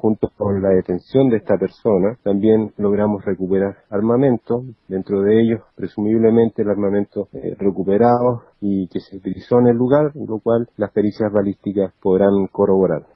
junto con la detención de esta persona, también logramos recuperar armamento, dentro de ellos presumiblemente el armamento eh, recuperado y que se utilizó en el lugar, lo cual las pericias balísticas podrán corroborar.